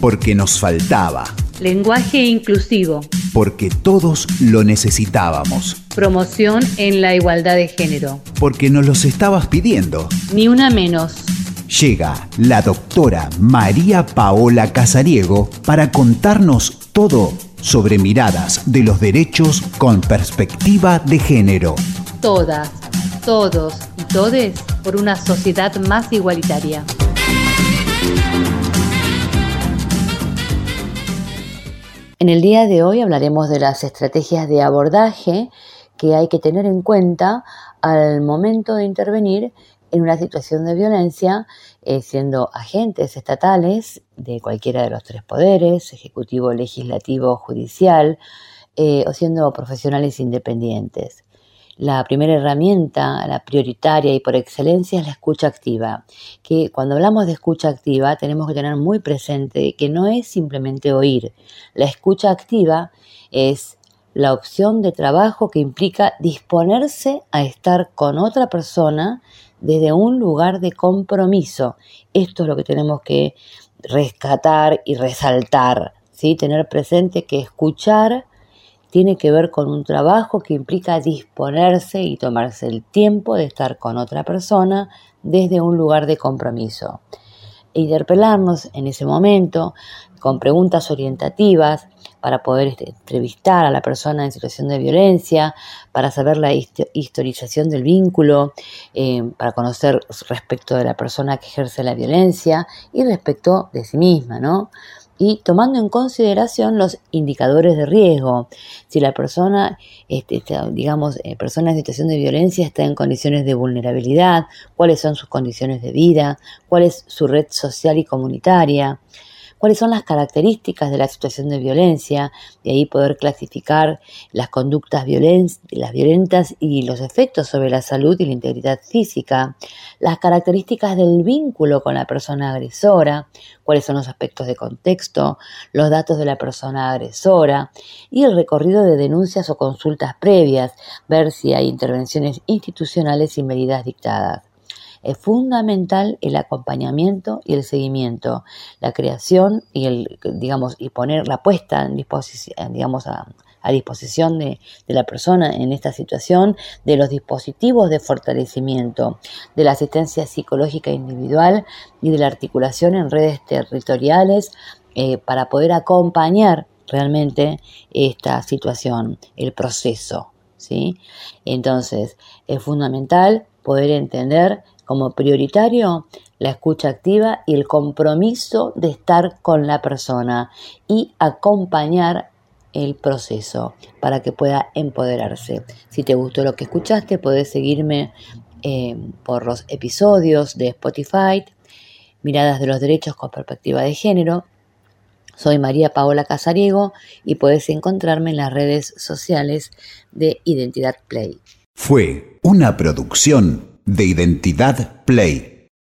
Porque nos faltaba. Lenguaje inclusivo. Porque todos lo necesitábamos. Promoción en la igualdad de género. Porque nos los estabas pidiendo. Ni una menos. Llega la doctora María Paola Casariego para contarnos todo sobre miradas de los derechos con perspectiva de género. Todas, todos y todes por una sociedad más igualitaria. En el día de hoy hablaremos de las estrategias de abordaje que hay que tener en cuenta al momento de intervenir en una situación de violencia, eh, siendo agentes estatales de cualquiera de los tres poderes, ejecutivo, legislativo, judicial, eh, o siendo profesionales independientes. La primera herramienta, la prioritaria y por excelencia es la escucha activa, que cuando hablamos de escucha activa tenemos que tener muy presente que no es simplemente oír. La escucha activa es la opción de trabajo que implica disponerse a estar con otra persona desde un lugar de compromiso. Esto es lo que tenemos que rescatar y resaltar, ¿sí? tener presente que escuchar tiene que ver con un trabajo que implica disponerse y tomarse el tiempo de estar con otra persona desde un lugar de compromiso. E interpelarnos en ese momento con preguntas orientativas para poder este, entrevistar a la persona en situación de violencia, para saber la historización del vínculo, eh, para conocer respecto de la persona que ejerce la violencia y respecto de sí misma, ¿no? Y tomando en consideración los indicadores de riesgo. Si la persona, este, digamos, eh, persona en situación de violencia está en condiciones de vulnerabilidad, cuáles son sus condiciones de vida, cuál es su red social y comunitaria, cuáles son las características de la situación de violencia, y ahí poder clasificar las conductas violentas y los efectos sobre la salud y la integridad física, las características del vínculo con la persona agresora, cuáles son los aspectos de contexto, los datos de la persona agresora y el recorrido de denuncias o consultas previas, ver si hay intervenciones institucionales y medidas dictadas es fundamental el acompañamiento y el seguimiento, la creación y el, digamos, y poner la puesta en disposición, digamos, a, disposición de, de, la persona en esta situación, de los dispositivos de fortalecimiento, de la asistencia psicológica individual y de la articulación en redes territoriales eh, para poder acompañar realmente esta situación, el proceso. ¿sí? Entonces, es fundamental poder entender como prioritario la escucha activa y el compromiso de estar con la persona y acompañar el proceso para que pueda empoderarse. Si te gustó lo que escuchaste, puedes seguirme eh, por los episodios de Spotify, Miradas de los Derechos con Perspectiva de Género. Soy María Paola Casariego y puedes encontrarme en las redes sociales de Identidad Play. Fue una producción de Identidad Play.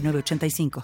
85